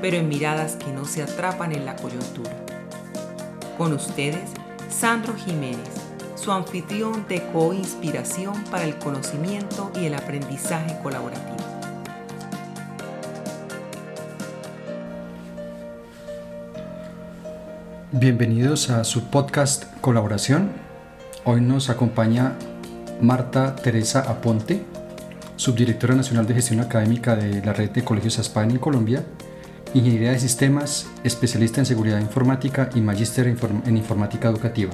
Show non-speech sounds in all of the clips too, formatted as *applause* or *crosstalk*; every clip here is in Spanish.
pero en miradas que no se atrapan en la coyuntura. Con ustedes, Sandro Jiménez, su anfitrión de co-inspiración para el conocimiento y el aprendizaje colaborativo. Bienvenidos a su podcast Colaboración. Hoy nos acompaña Marta Teresa Aponte, subdirectora nacional de gestión académica de la red de colegios ASPAN en Colombia, ingeniería de sistemas, especialista en seguridad informática y magíster en informática educativa.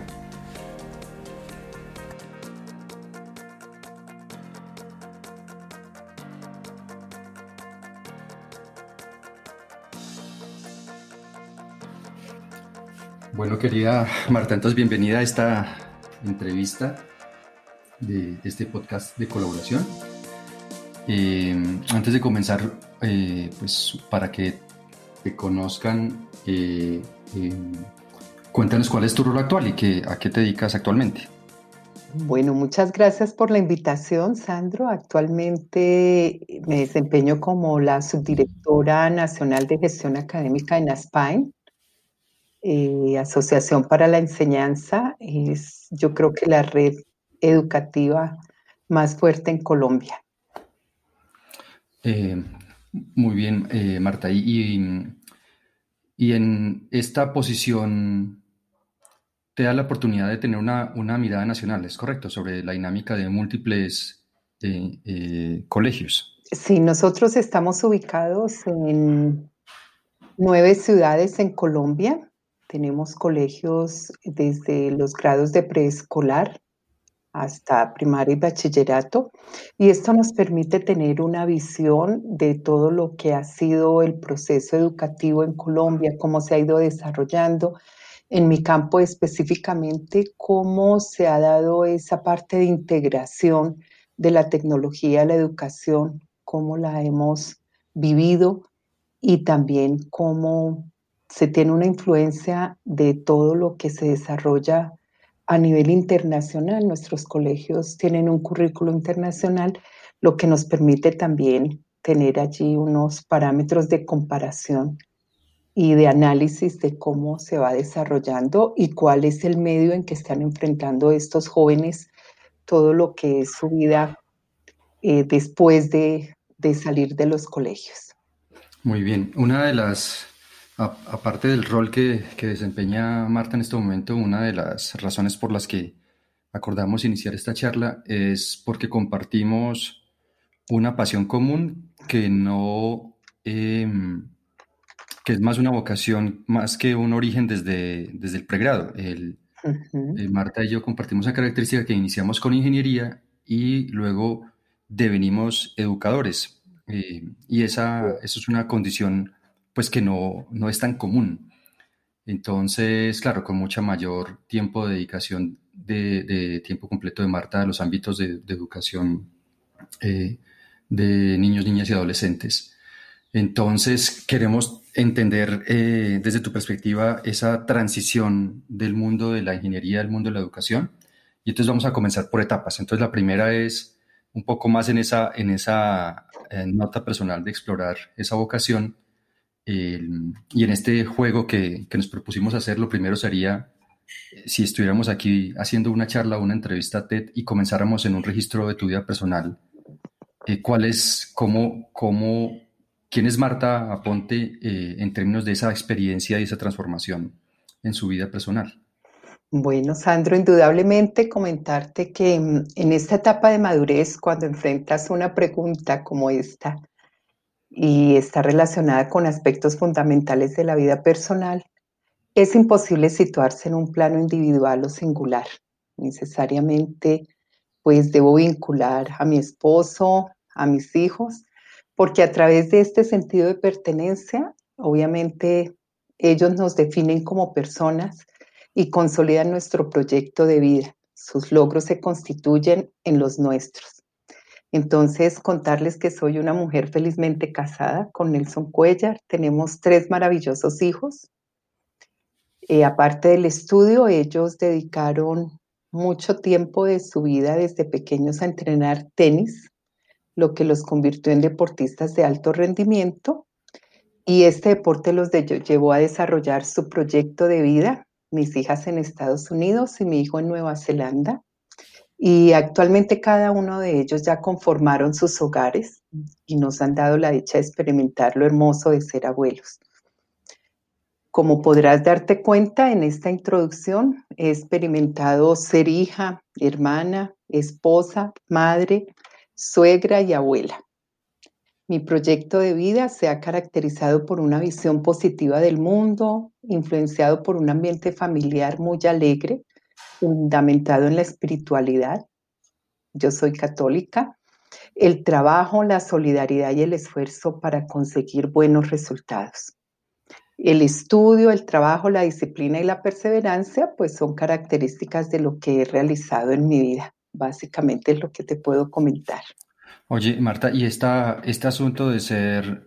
Bueno, querida Marta, entonces bienvenida a esta entrevista de este podcast de colaboración. Eh, antes de comenzar, eh, pues para que te conozcan, eh, cuéntanos cuál es tu rol actual y qué, a qué te dedicas actualmente. Bueno, muchas gracias por la invitación, Sandro. Actualmente me desempeño como la subdirectora nacional de gestión académica en ASPAIN, Asociación para la Enseñanza. Es, yo creo que la red educativa más fuerte en Colombia. Eh, muy bien, eh, Marta. Y, y, en esta posición te da la oportunidad de tener una, mirada nacional, ¿es correcto? Sobre la dinámica de múltiples eh, colegios. Sí, nosotros estamos ubicados en nueve ciudades en Colombia. Tenemos colegios desde los grados de preescolar hasta primaria y bachillerato. Y esto nos permite tener una visión de todo lo que ha sido el proceso educativo en Colombia, cómo se ha ido desarrollando. En mi campo específicamente, cómo se ha dado esa parte de integración de la tecnología a la educación, cómo la hemos vivido y también cómo se tiene una influencia de todo lo que se desarrolla a nivel internacional. Nuestros colegios tienen un currículo internacional, lo que nos permite también tener allí unos parámetros de comparación y de análisis de cómo se va desarrollando y cuál es el medio en que están enfrentando estos jóvenes todo lo que es su vida eh, después de, de salir de los colegios. Muy bien, una de las aparte del rol que, desempeña Marta en este momento, una de las razones por las que acordamos iniciar esta charla es porque compartimos una pasión común que no, em, que es más una vocación, más que un origen desde, desde el pregrado. El, eh, Marta y yo compartimos esa característica que iniciamos con ingeniería y luego devenimos educadores. Eh, y esa, eso es una condición pues que no, no es tan común. Entonces, claro, con mucha mayor tiempo de dedicación de, tiempo completo de Marta a los ámbitos de, educación eh, de niños, niñas y adolescentes. Entonces, queremos entender eh, desde tu perspectiva esa transición del mundo de la ingeniería al mundo de la educación. Y entonces vamos a comenzar por etapas. Entonces, la primera es un poco más en esa, en esa eh, nota personal de explorar esa vocación y en este juego que, que, nos propusimos hacer, lo primero sería eh, si estuviéramos aquí haciendo una charla una entrevista TED y comenzáramos en un registro de tu vida personal. Eh, ¿Cuál es, cómo, cómo, quién es Marta Aponte eh, en términos de esa experiencia y esa transformación en su vida personal? Bueno, Sandro, indudablemente comentarte que mm, en esta etapa de madurez, cuando enfrentas una pregunta como esta, y está relacionada con aspectos fundamentales de la vida personal, es imposible situarse en un plano individual o singular. Necesariamente, pues debo vincular a mi esposo, a mis hijos, porque a través de este sentido de pertenencia Obviamente ellos nos definen como personas y consolidan nuestro proyecto de vida. Sus logros se constituyen en los nuestros. Entonces, contarles que soy una mujer felizmente casada con Nelson Cuellar. Tenemos tres maravillosos hijos. Eh, aparte del estudio, ellos dedicaron mucho tiempo de su vida desde pequeños a entrenar tenis, lo que los convirtió en deportistas de alto rendimiento. Y este deporte los llevó a desarrollar su proyecto de vida, mis hijas en Estados Unidos y mi hijo en Nueva Zelanda. Y actualmente cada uno de ellos ya conformaron sus hogares y nos han dado la dicha de experimentar lo hermoso de ser abuelos. Como podrás darte cuenta en esta introducción, he experimentado ser hija, hermana, esposa, madre, suegra y abuela. Mi proyecto de vida se ha caracterizado por una visión positiva del mundo, influenciado por un ambiente familiar muy alegre, fundamentado en la espiritualidad. Yo soy católica. El trabajo, la solidaridad y el esfuerzo para conseguir buenos resultados. El estudio, el trabajo, la disciplina y la perseverancia, pues son características de lo que he realizado en mi vida. Básicamente es lo que te puedo comentar. Oye, Marta, y esta, este asunto de ser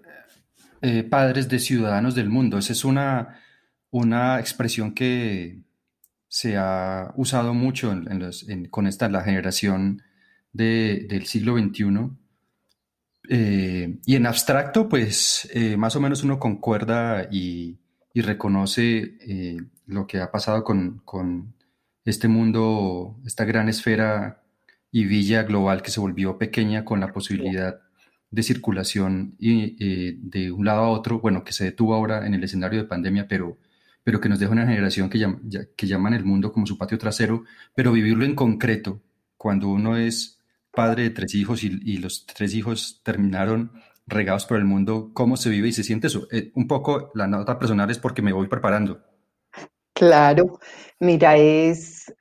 eh, padres de ciudadanos del mundo, esa es una, una expresión que se ha usado mucho con esta, la generación del siglo XXI eh, y en abstracto, pues eh, más o menos uno concuerda y, reconoce eh, lo que ha pasado con, este mundo, esta gran esfera y villa global que se volvió pequeña con la posibilidad de circulación y, de un lado a otro, bueno, que se detuvo ahora en el escenario de pandemia, pero, pero que nos deja una generación que, que llaman el mundo como su patio trasero, pero vivirlo en concreto, cuando uno es padre de tres hijos y, los tres hijos terminaron regados por el mundo, ¿cómo se vive y se siente eso? Eh, un poco la nota personal es porque me voy preparando. Claro, mira, es,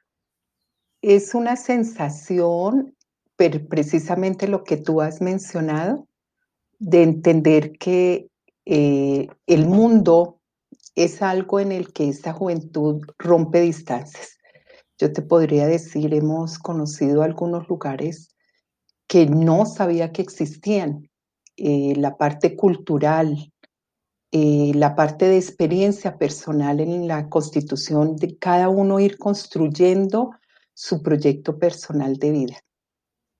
es una sensación, precisamente lo que tú has mencionado, de entender que eh, el mundo es algo en el que esta juventud rompe distancias. Yo te podría decir, hemos conocido algunos lugares que no sabía que existían, eh, la parte cultural, eh, la parte de experiencia personal en la constitución de cada uno ir construyendo su proyecto personal de vida.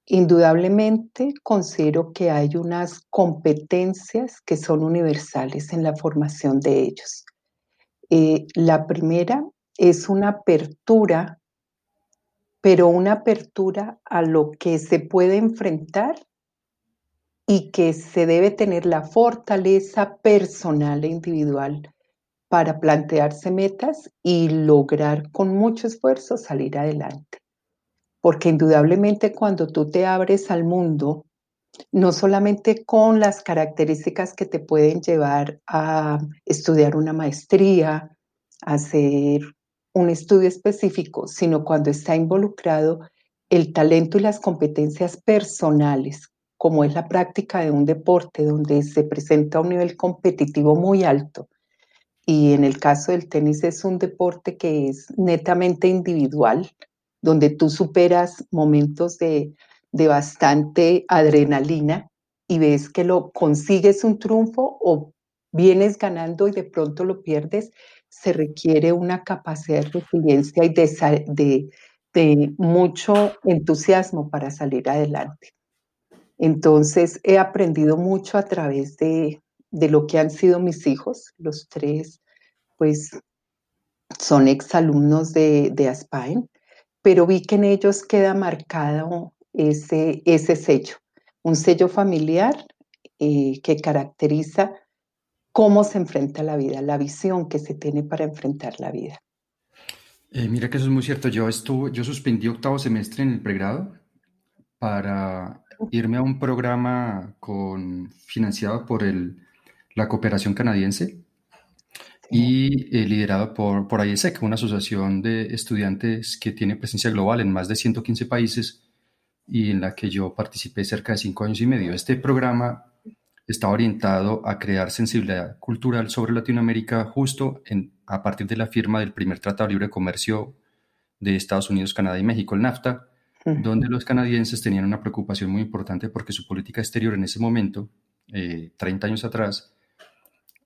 Indudablemente considero que hay unas competencias que son universales en la formación de ellos. Eh, la primera es una apertura pero una apertura a lo que se puede enfrentar y que se debe tener la fortaleza personal e individual para plantearse metas y lograr con mucho esfuerzo salir adelante. Porque indudablemente cuando tú te abres al mundo, no solamente con las características que te pueden llevar a estudiar una maestría, a hacer un estudio específico, sino cuando está involucrado el talento y las competencias personales, como es la práctica de un deporte donde se presenta un nivel competitivo muy alto. Y en el caso del tenis es un deporte que es netamente individual, donde tú superas momentos de, de bastante adrenalina y ves que lo consigues un triunfo o vienes ganando y de pronto lo pierdes se requiere una capacidad de resiliencia y de, de, mucho entusiasmo para salir adelante. Entonces he aprendido mucho a través de, de, lo que han sido mis hijos, los tres, pues son exalumnos de, de Aspain, pero vi que en ellos queda marcado ese, ese sello, un sello familiar eh, que caracteriza cómo se enfrenta la vida, la visión que se tiene para enfrentar la vida. Eh, mira que eso es muy cierto. Yo, estuve, yo suspendí octavo semestre en el pregrado para irme a un programa con, financiado por el, la cooperación canadiense y eh, liderado por, por IESEC, una asociación de estudiantes que tiene presencia global en más de 115 países y en la que yo participé cerca de cinco años y medio. Este programa está orientado a crear sensibilidad cultural sobre Latinoamérica justo en, a partir de la firma del primer Tratado de Libre Comercio de Estados Unidos, Canadá y México, el NAFTA, donde los canadienses tenían una preocupación muy importante porque su política exterior en ese momento, 30 eh, años atrás,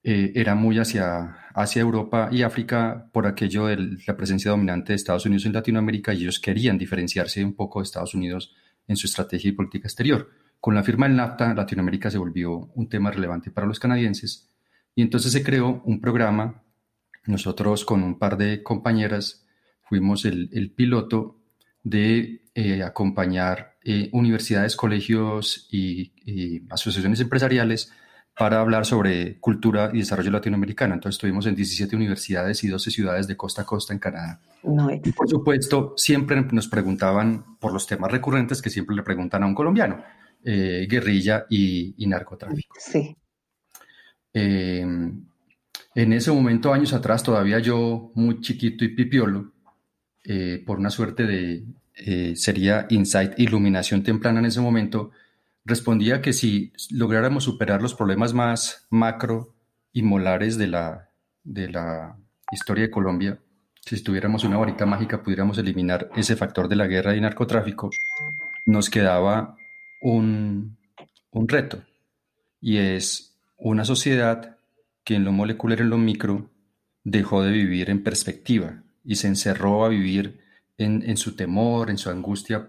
eh, era muy hacia, hacia Europa y África por aquello de la presencia dominante de Estados Unidos en Latinoamérica y ellos querían diferenciarse un poco de Estados Unidos en su estrategia y política exterior. Con la firma del NAFTA, Latinoamérica se volvió un tema relevante para los canadienses y entonces se creó un programa. Nosotros con un par de compañeras fuimos el, piloto de eh, acompañar eh, universidades, colegios y, asociaciones empresariales para hablar sobre cultura y desarrollo latinoamericano. Entonces estuvimos en 17 universidades y 12 ciudades de costa a costa en Canadá. y por supuesto, siempre nos preguntaban por los temas recurrentes que siempre le preguntan a un colombiano. Eh, guerrilla y, narcotráfico. Sí. Em, en ese momento, años atrás, todavía yo muy chiquito y pipiolo, eh, por una suerte de, eh, sería insight, iluminación temprana en ese momento, respondía que si lográramos superar los problemas más macro y molares de la, de la historia de Colombia, si tuviéramos una varita mágica pudiéramos eliminar ese factor de la guerra y narcotráfico, nos quedaba un, reto. Y es una sociedad que en lo molecular, en lo micro, dejó de vivir en perspectiva y se encerró a vivir en, su temor, en su angustia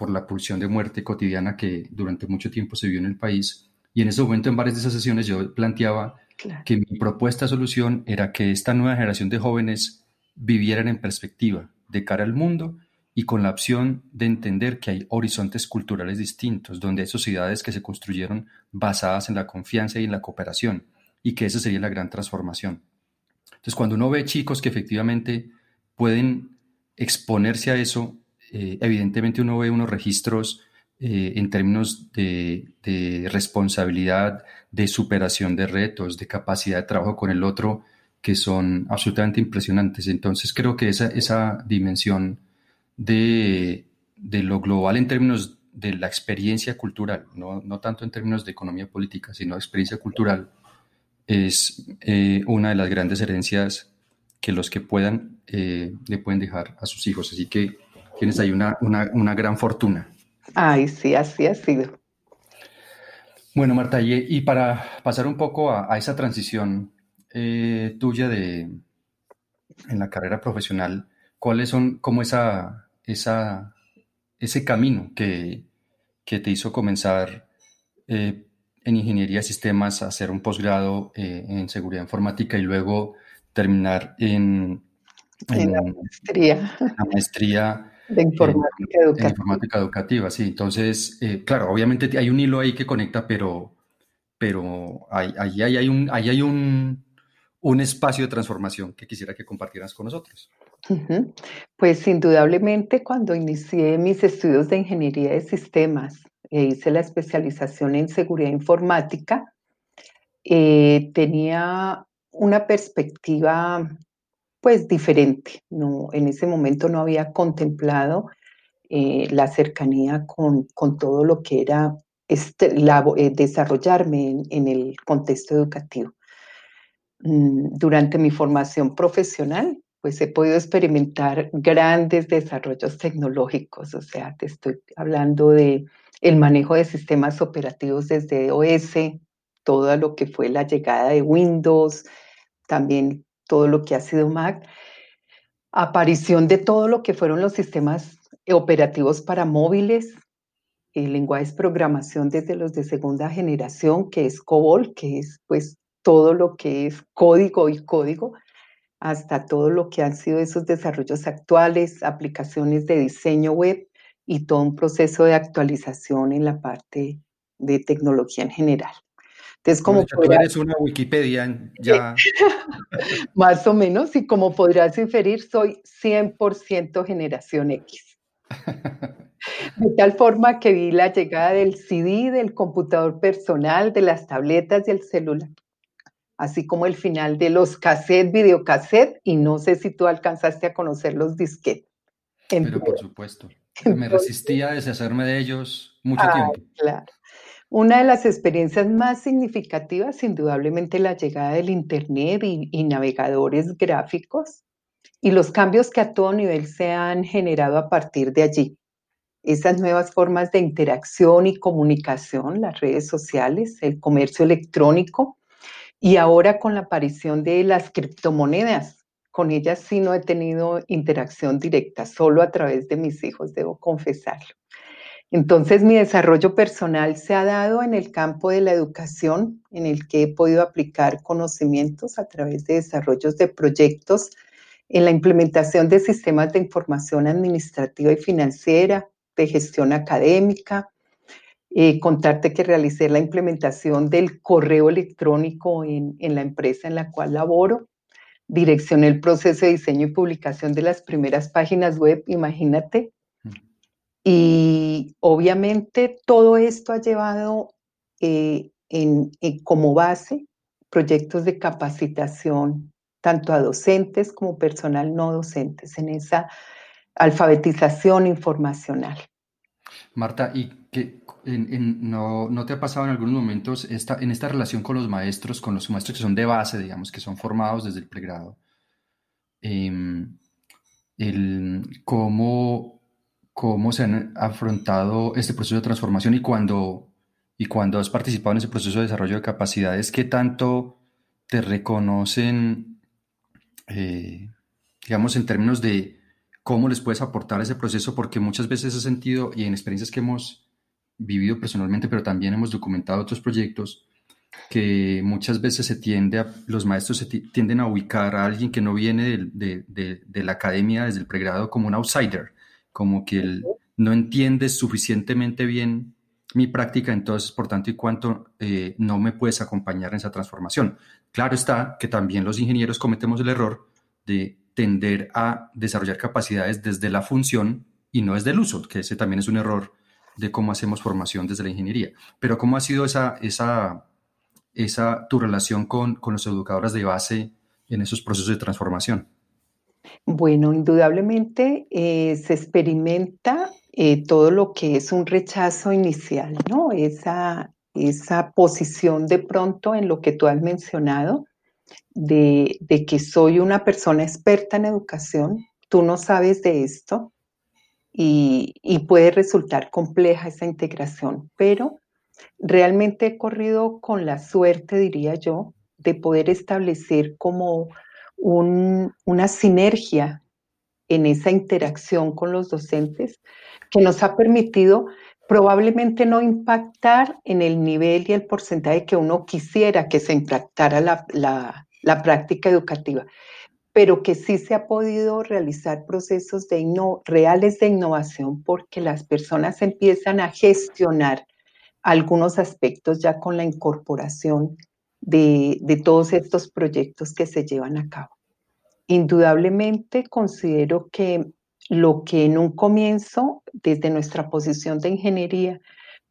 por la pulsión de muerte cotidiana que durante mucho tiempo se vio en el país. Y en ese momento, en varias de esas sesiones, yo planteaba que mi propuesta de solución era que esta nueva generación de jóvenes vivieran en perspectiva de cara al mundo y con la opción de entender que hay horizontes culturales distintos, donde hay sociedades que se construyeron basadas en la confianza y en la cooperación, y que esa sería la gran transformación. Entonces, cuando uno ve chicos que efectivamente pueden exponerse a eso, eh, evidentemente uno ve unos registros eh, en términos de, responsabilidad, de superación de retos, de capacidad de trabajo con el otro, que son absolutamente impresionantes. Entonces, creo que esa, esa dimensión de, lo global en términos de la experiencia cultural, no, tanto en términos de economía política, sino experiencia cultural, es eh, una de las grandes herencias que los que puedan le pueden dejar a sus hijos. Así que tienes ahí una, gran fortuna. Ay, sí, así ha sido. Bueno, Marta, y, para pasar un poco a, esa transición eh, tuya de, en la carrera profesional, ¿cuáles son como esa esa, ese camino que, te hizo comenzar eh, en ingeniería de sistemas, hacer un posgrado eh, en seguridad informática y luego terminar en, la maestría. La maestría de informática educativa. informática educativa, sí. Entonces, eh, claro, obviamente hay un hilo ahí que conecta, pero, pero ahí, hay, un, ahí hay un, un espacio de transformación que quisiera que compartieras con nosotros. Pues indudablemente cuando inicié mis estudios de ingeniería de sistemas e hice la especialización en seguridad informática, eh, tenía una perspectiva pues diferente. No, en ese momento no había contemplado eh, la cercanía con, todo lo que era este, eh, desarrollarme en, el contexto educativo. Mm, durante mi formación profesional, pues he podido experimentar grandes desarrollos tecnológicos, o sea, te estoy hablando de el manejo de sistemas operativos desde OS, todo lo que fue la llegada de Windows, también todo lo que ha sido Mac, aparición de todo lo que fueron los sistemas operativos para móviles, el lenguaje de programación desde los de segunda generación, que es COBOL, que es pues todo lo que es código y código, hasta todo lo que han sido esos desarrollos actuales, aplicaciones de diseño web y todo un proceso de actualización en la parte de tecnología en general. Entonces, como eres una Wikipedia ya. *laughs* Más o menos, y como podrás inferir, soy 100% generación X. *laughs* De tal forma que vi la llegada del CD, del computador personal, de las tabletas y el celular así como el final de los cassettes, videocassette, y no sé si tú alcanzaste a conocer los disquetes. Pero por supuesto, me resistía a deshacerme de ellos mucho tiempo. Claro. Una de las experiencias más significativas, indudablemente, la llegada del Internet y, navegadores gráficos y los cambios que a todo nivel se han generado a partir de allí. Esas nuevas formas de interacción y comunicación, las redes sociales, el comercio electrónico y ahora con la aparición de las criptomonedas. Con ellas sí no he tenido interacción directa, solo a través de mis hijos, debo confesarlo. Entonces mi desarrollo personal se ha dado en el campo de la educación, en el que he podido aplicar conocimientos a través de desarrollos de proyectos en la implementación de sistemas de información administrativa y financiera, de gestión académica. Eh, contarte que realicé la implementación del correo electrónico en, en la empresa en la cual laboro. Direccioné el proceso de diseño y publicación de las primeras páginas web, imagínate, y obviamente todo esto ha llevado eh, en, como base proyectos de capacitación tanto a docentes como personal no docentes en esa alfabetización informacional. Marta, ¿y que no, te ha pasado en algunos momentos esta, en esta relación con los maestros, con los maestros que son de base, digamos, que son formados desde el pregrado? Em, el, ¿Cómo cómo se han afrontado este proceso de transformación y cuando, y cuando has participado en ese proceso de desarrollo de capacidades, ¿qué tanto te reconocen, eh, digamos, en términos de cómo les puedes aportar ese proceso? Porque muchas veces he sentido, y en experiencias que hemos vivido personalmente, pero también hemos documentado otros proyectos, que muchas veces se tiende a, los maestros tienden a ubicar a alguien que no viene de, de, de la academia desde el pregrado como un outsider como que él no entiende suficientemente bien mi práctica, entonces por tanto y cuanto eh, no me puedes acompañar en esa transformación. Claro está que también los ingenieros cometemos el error de tender a desarrollar capacidades desde la función y no desde el uso, que ese también es un error de cómo hacemos formación desde la ingeniería. Pero ¿cómo ha sido esa, esa, esa tu relación con, con los educadores de base en esos procesos de transformación? Bueno, indudablemente eh, se experimenta eh, todo lo que es un rechazo inicial, ¿no? Esa, esa posición de pronto en lo que tú has mencionado, de, que soy una persona experta en educación, tú no sabes de esto y, y puede resultar compleja esa integración, pero realmente he corrido con la suerte, diría yo, de poder establecer como una sinergia en esa interacción con los docentes que nos ha permitido probablemente no impactar en el nivel y el porcentaje que uno quisiera que se impactara la, práctica educativa, pero que sí se ha podido realizar procesos de reales de innovación porque las personas empiezan a gestionar algunos aspectos ya con la incorporación de, todos estos proyectos que se llevan a cabo. Indudablemente considero que lo que en un comienzo, desde nuestra posición de ingeniería,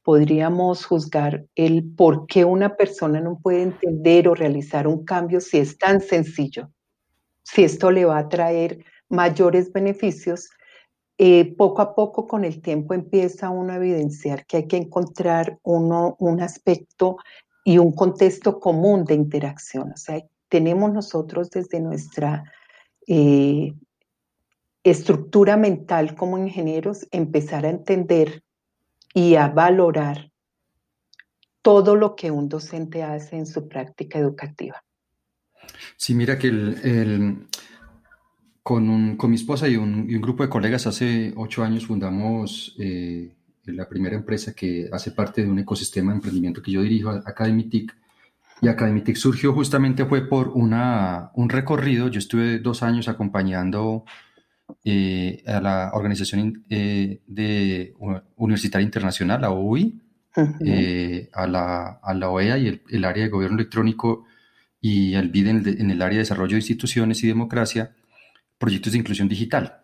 podríamos juzgar el por qué una persona no puede entender o realizar un cambio si es tan sencillo, si esto le va a traer mayores beneficios, eh, poco a poco con el tiempo empieza uno a evidenciar que hay que encontrar uno, un aspecto y un contexto común de interacción. O sea, tenemos nosotros desde nuestra eh, estructura mental como ingenieros empezar a entender y a valorar todo lo que un docente hace en su práctica educativa. Sí, mira que el, con, con, mi esposa y un, grupo de colegas hace ocho años fundamos eh, la primera empresa que hace parte de un ecosistema de emprendimiento que yo dirijo, Academitic. Y Academitic surgió justamente fue por una, un recorrido. Yo estuve dos años acompañando eh, a la Organización eh, de Universitaria Internacional, la OUI, eh, a, la, a, la, OEA y el, área de gobierno electrónico y el BID en el, en el área de desarrollo de instituciones y democracia, proyectos de inclusión digital.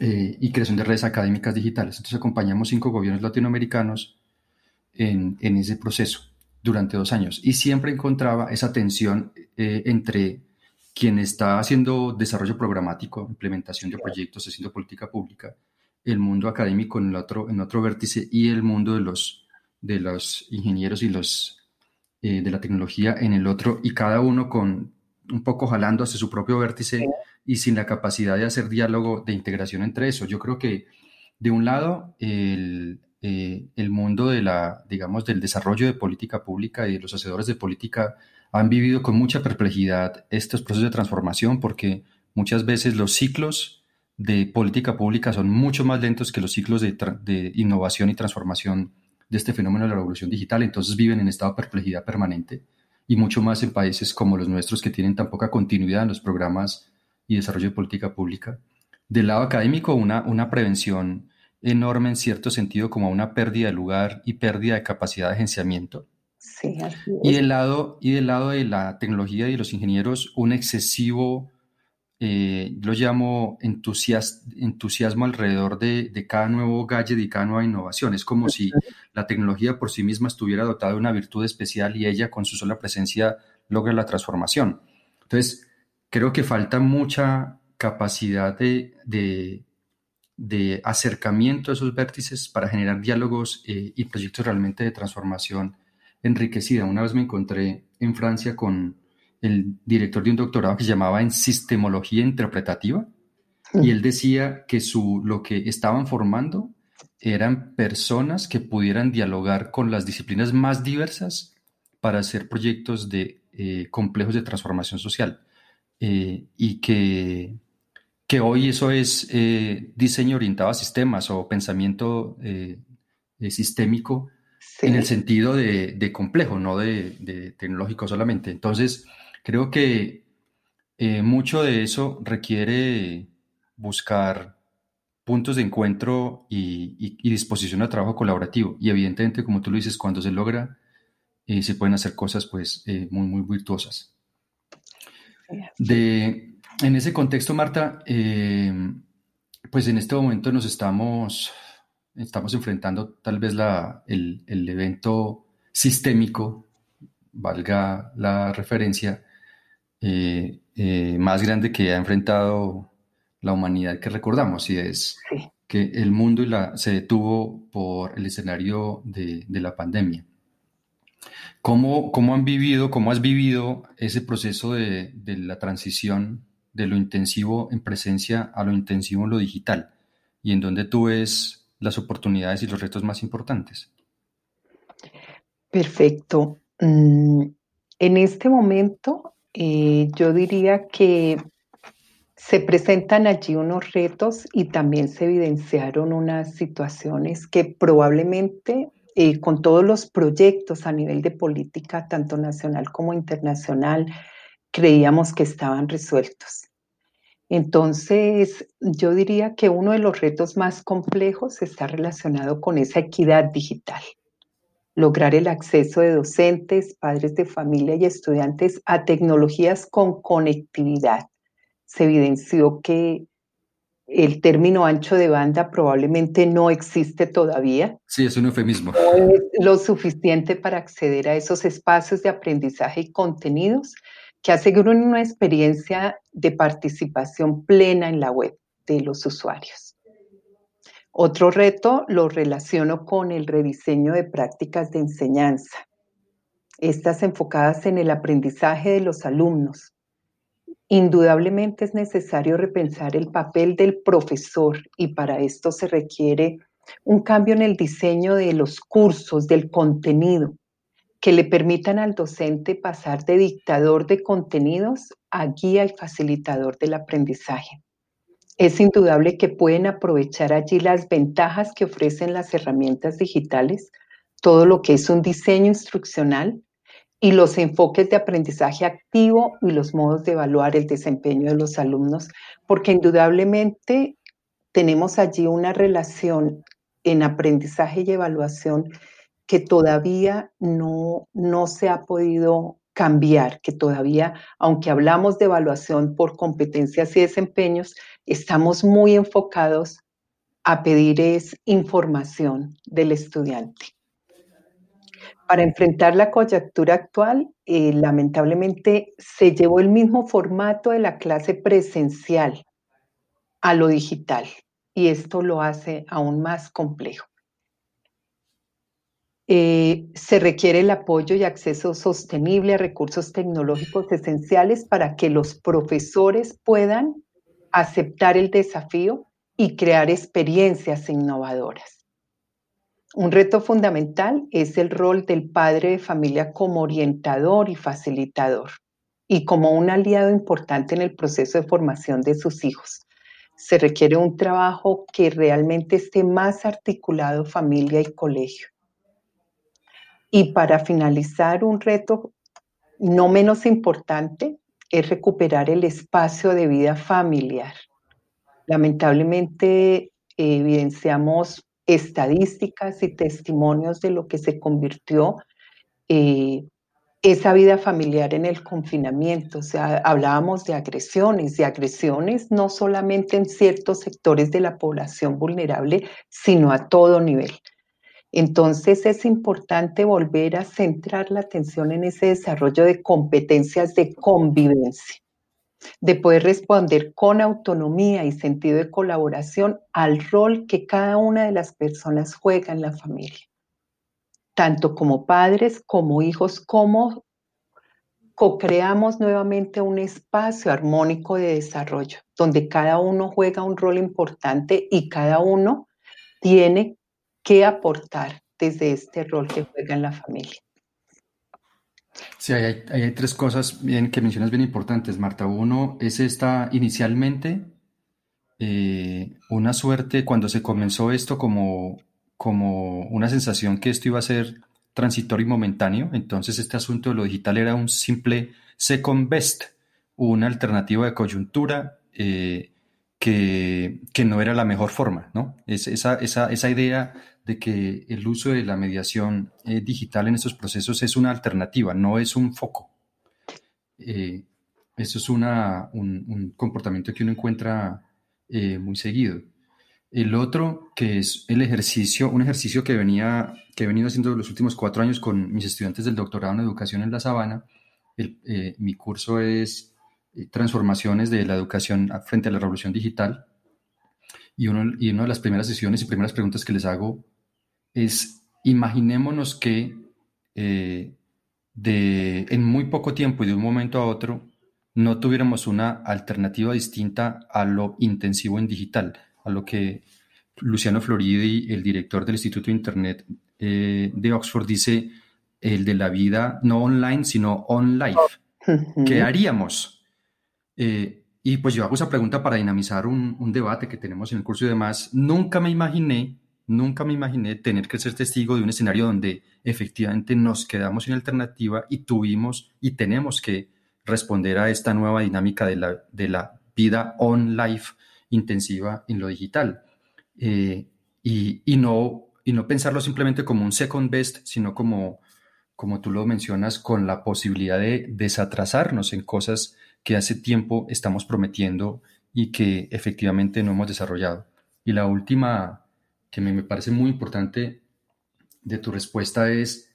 Eh, y creación de redes académicas digitales. Entonces acompañamos cinco gobiernos latinoamericanos en, en ese proceso durante dos años. Y siempre encontraba esa tensión eh, entre quien está haciendo desarrollo programático, implementación de proyectos, haciendo política pública, el mundo académico en el otro, en otro vértice y el mundo de los, de los ingenieros y los eh, de la tecnología en el otro y cada uno con un poco jalando hacia su propio vértice y sin la capacidad de hacer diálogo de integración entre eso. Yo creo que de un lado el, eh, el mundo de la, digamos, del desarrollo de política pública y de los hacedores de política han vivido con mucha perplejidad estos procesos de transformación porque muchas veces los ciclos de política pública son mucho más lentos que los ciclos de, de, innovación y transformación de este fenómeno de la revolución digital, entonces viven en estado de perplejidad permanente y mucho más en países como los nuestros que tienen tan poca continuidad en los programas y desarrollo de política pública. Del lado académico, una, una prevención enorme en cierto sentido como una pérdida de lugar y pérdida de capacidad de agenciamiento. Sí, Y del, lado, y del lado de la tecnología y de los ingenieros, un excesivo eh, lo llamo entusiasmo alrededor de, cada nuevo gadget y cada nueva innovación. Es como si la tecnología por sí misma estuviera dotada de una virtud especial y ella con su sola presencia logra la transformación. Entonces, creo que falta mucha capacidad de, acercamiento a esos vértices para generar diálogos eh, y proyectos realmente de transformación enriquecida. Una vez me encontré en Francia con el director de un doctorado que se llamaba en sistemología interpretativa y él decía que su, lo que estaban formando eran personas que pudieran dialogar con las disciplinas más diversas para hacer proyectos de eh, complejos de transformación social eh, y que, que hoy eso es eh, diseño orientado a sistemas o pensamiento sistémico en el sentido de, complejo, no de, de, tecnológico solamente. Entonces, Creo que eh, mucho de eso requiere buscar puntos de encuentro y, disposición a trabajo colaborativo. Y evidentemente, como tú lo dices, cuando se logra, eh, se pueden hacer cosas pues eh, muy, muy virtuosas. De, en ese contexto, Marta, pues en este momento nos estamos, estamos enfrentando tal vez la, el, el evento sistémico, valga la referencia, eh, eh, más grande que ha enfrentado la humanidad que recordamos, y es que el mundo y la, se detuvo por el escenario de, la pandemia. ¿Cómo, ¿Cómo, han vivido, cómo has vivido ese proceso de, de, la transición de lo intensivo en presencia a lo intensivo en lo digital? ¿Y en dónde tú ves las oportunidades y los retos más importantes? Perfecto. Mm, en este momento eh, yo diría que se presentan allí unos retos y también se evidenciaron unas situaciones que probablemente eh, con todos los proyectos a nivel de política, tanto nacional como internacional, creíamos que estaban resueltos. Entonces, yo diría que uno de los retos más complejos está relacionado con esa equidad digital lograr el acceso de docentes, padres de familia y estudiantes a tecnologías con conectividad. Se evidenció que el término ancho de banda probablemente no existe todavía. Sí, es un eufemismo. No es lo suficiente para acceder a esos espacios de aprendizaje y contenidos que aseguren una experiencia de participación plena en la web de los usuarios. Otro reto lo relaciono con el rediseño de prácticas de enseñanza, estas enfocadas en el aprendizaje de los alumnos. Indudablemente es necesario repensar el papel del profesor y para esto se requiere un cambio en el diseño de los cursos, del contenido, que le permitan al docente pasar de dictador de contenidos a guía y facilitador del aprendizaje. Es indudable que pueden aprovechar allí las ventajas que ofrecen las herramientas digitales, todo lo que es un diseño instruccional y los enfoques de aprendizaje activo y los modos de evaluar el desempeño de los alumnos, porque indudablemente tenemos allí una relación en aprendizaje y evaluación que todavía no, no se ha podido cambiar, que todavía, aunque hablamos de evaluación por competencias y desempeños, estamos muy enfocados a pedir es información del estudiante. Para enfrentar la coyuntura actual, eh, lamentablemente se llevó el mismo formato de la clase presencial a lo digital y esto lo hace aún más complejo. Eh, se requiere el apoyo y acceso sostenible a recursos tecnológicos esenciales para que los profesores puedan aceptar el desafío y crear experiencias innovadoras. Un reto fundamental es el rol del padre de familia como orientador y facilitador y como un aliado importante en el proceso de formación de sus hijos. Se requiere un trabajo que realmente esté más articulado familia y colegio. Y para finalizar, un reto no menos importante es recuperar el espacio de vida familiar. Lamentablemente evidenciamos estadísticas y testimonios de lo que se convirtió eh, esa vida familiar en el confinamiento. O sea, hablábamos de agresiones, de agresiones no solamente en ciertos sectores de la población vulnerable, sino a todo nivel. Entonces es importante volver a centrar la atención en ese desarrollo de competencias de convivencia, de poder responder con autonomía y sentido de colaboración al rol que cada una de las personas juega en la familia, tanto como padres, como hijos, como co-creamos nuevamente un espacio armónico de desarrollo, donde cada uno juega un rol importante y cada uno tiene qué aportar desde este rol que juega en la familia. Sí, hay, tres cosas que mencionas bien importantes, Marta. Uno es esta, inicialmente, eh, una suerte cuando se comenzó esto como, como una sensación que esto iba a ser transitorio y momentáneo. Entonces este asunto de lo digital era un simple second best, una alternativa de coyuntura eh, que, que, no era la mejor forma. ¿no? Es, esa, esa, esa idea de que el uso de la mediación eh, digital en estos procesos es una alternativa, no es un foco. Eh, eso es una, un, comportamiento que uno encuentra eh, muy seguido. El otro, que es el ejercicio, un ejercicio que, venía, que he venido haciendo los últimos cuatro años con mis estudiantes del doctorado en educación en La Sabana. mi curso es Transformaciones de la Educación frente a la Revolución Digital. Y, uno, y una de las primeras sesiones y primeras preguntas que les hago es, imaginémonos que eh, de, en muy poco tiempo y de un momento a otro no tuviéramos una alternativa distinta a lo intensivo en digital, a lo que Luciano Floridi, el director del Instituto de Internet eh, de Oxford, dice, el de la vida no online, sino on life. ¿Qué haríamos? Eh, y pues yo hago esa pregunta para dinamizar un, un, debate que tenemos en el curso y demás. Nunca me imaginé Nunca me imaginé tener que ser testigo de un escenario donde efectivamente nos quedamos sin alternativa y tuvimos y tenemos que responder a esta nueva dinámica de la, de la vida on-life intensiva en lo digital. Eh, y, y, no, y no pensarlo simplemente como un second best, sino como, como tú lo mencionas, con la posibilidad de desatrasarnos en cosas que hace tiempo estamos prometiendo y que efectivamente no hemos desarrollado. Y la última que me parece muy importante de tu respuesta es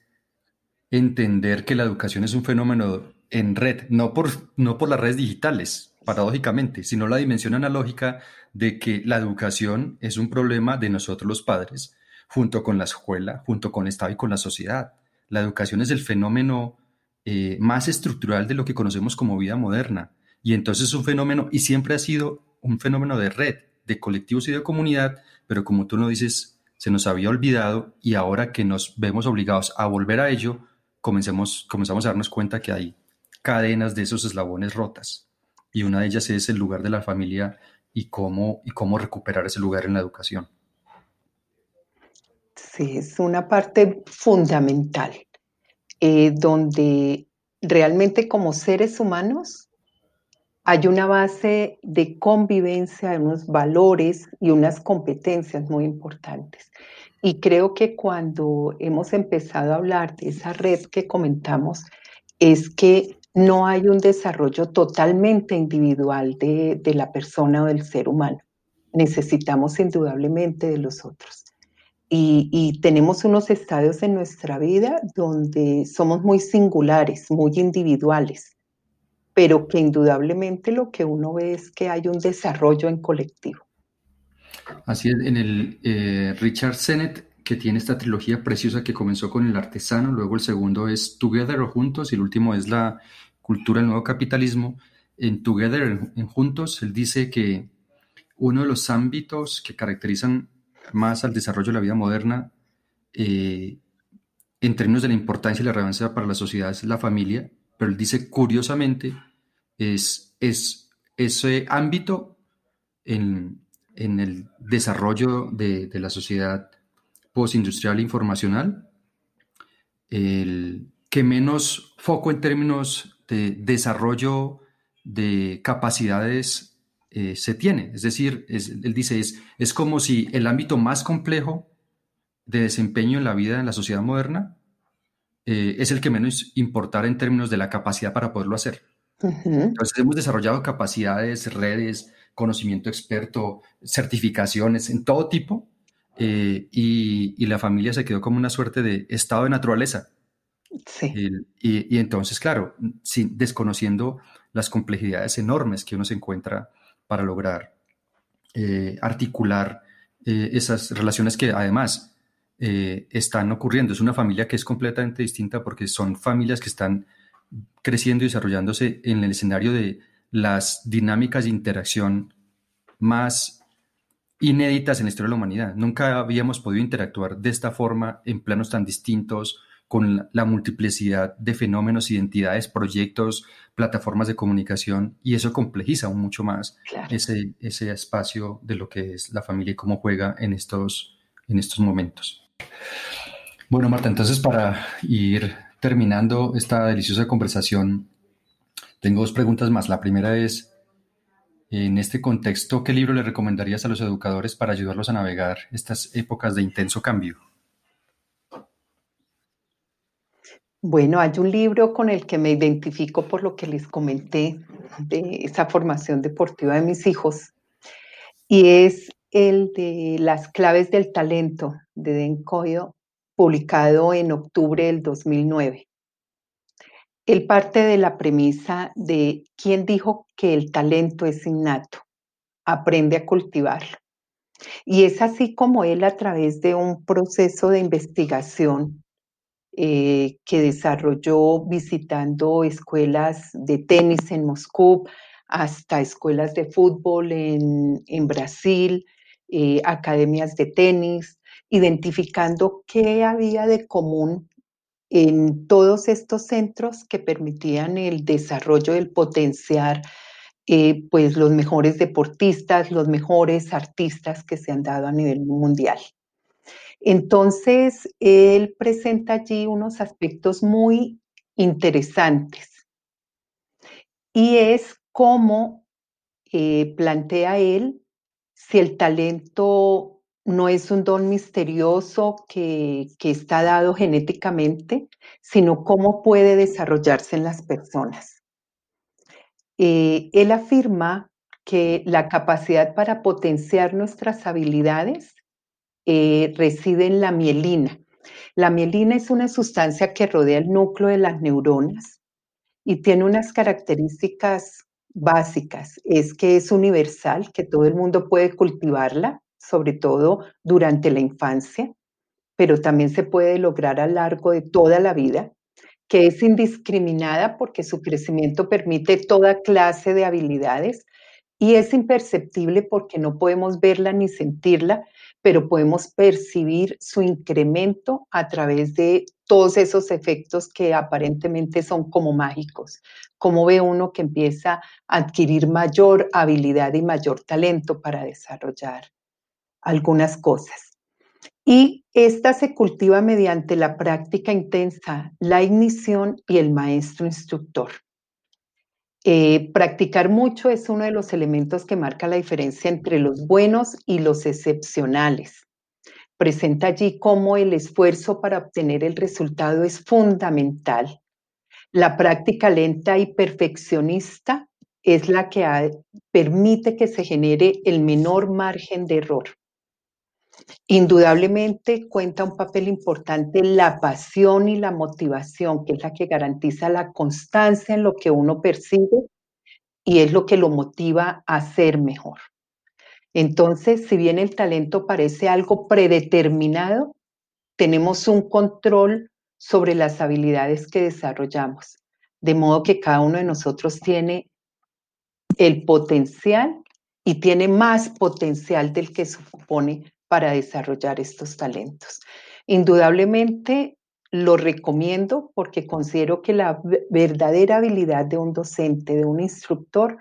entender que la educación es un fenómeno en red, no por, no por las redes digitales, paradójicamente, sino la dimensión analógica de que la educación es un problema de nosotros los padres, junto con la escuela, junto con el Estado y con la sociedad. La educación es el fenómeno eh, más estructural de lo que conocemos como vida moderna. Y entonces es un fenómeno, y siempre ha sido un fenómeno de red, de colectivos y de comunidad, pero como tú no dices, se nos había olvidado y ahora que nos vemos obligados a volver a ello, comencemos, comenzamos a darnos cuenta que hay cadenas de esos eslabones rotas y una de ellas es el lugar de la familia y cómo, y cómo recuperar ese lugar en la educación. Sí, es una parte fundamental, eh, donde realmente como seres humanos hay una base de convivencia, unos valores y unas competencias muy importantes. Y creo que cuando hemos empezado a hablar de esa red que comentamos, es que no hay un desarrollo totalmente individual de, la persona o del ser humano. Necesitamos indudablemente de los otros. Y, tenemos unos estadios en nuestra vida donde somos muy singulares, muy individuales pero que indudablemente lo que uno ve es que hay un desarrollo en colectivo. Así es, en el eh, Richard Sennett, que tiene esta trilogía preciosa que comenzó con el artesano, luego el segundo es Together o Juntos y el último es la cultura del nuevo capitalismo. En Together, en Juntos, él dice que uno de los ámbitos que caracterizan más al desarrollo de la vida moderna eh, en términos de la importancia y la relevancia para la sociedad es la familia, pero él dice curiosamente es, es ese ámbito en, en el desarrollo de, de, la sociedad postindustrial e informacional, el que menos foco en términos de desarrollo de capacidades eh, se tiene. Es decir, él dice, es, es como si el ámbito más complejo de desempeño en la vida en la sociedad moderna eh, es el que menos importar en términos de la capacidad para poderlo hacer. Entonces hemos desarrollado capacidades, redes, conocimiento experto, certificaciones en todo tipo eh, y, la familia se quedó como una suerte de estado de naturaleza. Sí. y, entonces, claro, sin, desconociendo las complejidades enormes que uno se encuentra para lograr eh, articular esas relaciones que además eh, están ocurriendo. Es una familia que es completamente distinta porque son familias que están creciendo y desarrollándose en el escenario de las dinámicas de interacción más inéditas en la historia de la humanidad. Nunca habíamos podido interactuar de esta forma en planos tan distintos, con la multiplicidad de fenómenos, identidades, proyectos, plataformas de comunicación, y eso complejiza aún mucho más ese, ese espacio de lo que es la familia y cómo juega en estos, en estos momentos. Bueno, Marta, entonces para ir terminando esta deliciosa conversación, tengo dos preguntas más. La primera es, en este contexto, ¿qué libro le recomendarías a los educadores para ayudarlos a navegar estas épocas de intenso cambio? Bueno, hay un libro con el que me identifico por lo que les comenté de esa formación deportiva de mis hijos y es el de Las claves del talento de Den Coyo, publicado en octubre del 2009. Él parte de la premisa de quién dijo que el talento es innato, aprende a cultivarlo. Y es así como él a través de un proceso de investigación eh, que desarrolló visitando escuelas de tenis en Moscú, hasta escuelas de fútbol en, en Brasil, eh, academias de tenis, identificando qué había de común en todos estos centros que permitían el desarrollo, el potenciar eh, pues los mejores deportistas, los mejores artistas que se han dado a nivel mundial. Entonces, él presenta allí unos aspectos muy interesantes y es cómo eh, plantea él si el talento no es un don misterioso que, está dado genéticamente, sino cómo puede desarrollarse en las personas. Eh, él afirma que la capacidad para potenciar nuestras habilidades eh, reside en la mielina. La mielina es una sustancia que rodea el núcleo de las neuronas y tiene unas características básicas es que es universal, que todo el mundo puede cultivarla, sobre todo durante la infancia, pero también se puede lograr a largo de toda la vida, que es indiscriminada porque su crecimiento permite toda clase de habilidades y es imperceptible porque no podemos verla ni sentirla, pero podemos percibir su incremento a través de todos esos efectos que aparentemente son como mágicos. Como ve uno que empieza a adquirir mayor habilidad y mayor talento para desarrollar algunas cosas. Y esta se cultiva mediante la práctica intensa, la ignición y el maestro instructor. Eh, practicar mucho es uno de los elementos que marca la diferencia entre los buenos y los excepcionales. Presenta allí cómo el esfuerzo para obtener el resultado es fundamental. La práctica lenta y perfeccionista es la que permite que se genere el menor margen de error. Indudablemente cuenta un papel importante la pasión y la motivación, que es la que garantiza la constancia en lo que uno percibe y es lo que lo motiva a ser mejor. Entonces, si bien el talento parece algo predeterminado, tenemos un control sobre las habilidades que desarrollamos, de modo que cada uno de nosotros tiene el potencial y tiene más potencial del que supone para desarrollar estos talentos. Indudablemente lo recomiendo porque considero que la verdadera habilidad de un docente, de un instructor,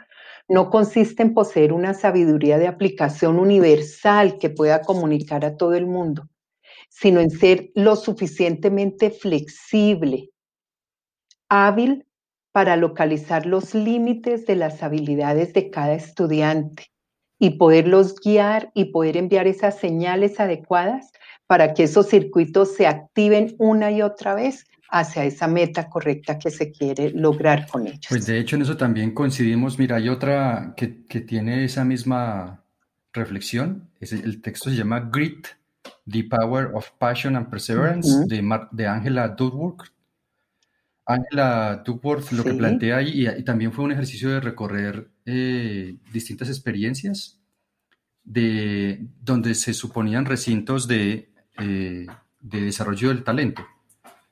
no consiste en poseer una sabiduría de aplicación universal que pueda comunicar a todo el mundo, sino en ser lo suficientemente flexible, hábil para localizar los límites de las habilidades de cada estudiante y poderlos guiar y poder enviar esas señales adecuadas para que esos circuitos se activen una y otra vez hacia esa meta correcta que se quiere lograr con ellos. Pues de hecho en eso también coincidimos. Mira, hay otra que, tiene esa misma reflexión. el texto se llama Grit, The Power of Passion and Perseverance de, Angela Duckworth. Angela Duckworth lo que plantea ahí, y, también fue un ejercicio de recorrer eh, distintas experiencias de donde se suponían recintos de eh, de desarrollo del talento.